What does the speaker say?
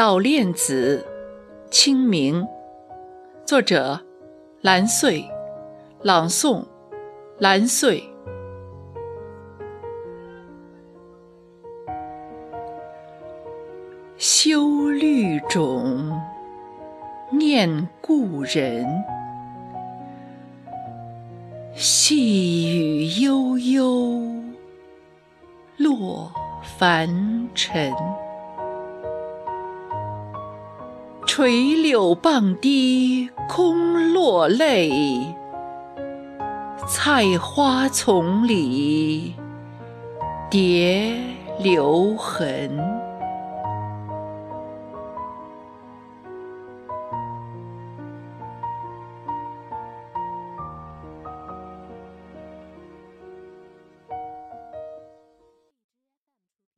《悼念子·清明》作者蓝穗，朗诵蓝穗。修绿冢，念故人。细雨悠悠，落凡尘。垂柳傍堤空落泪，菜花丛里蝶留痕。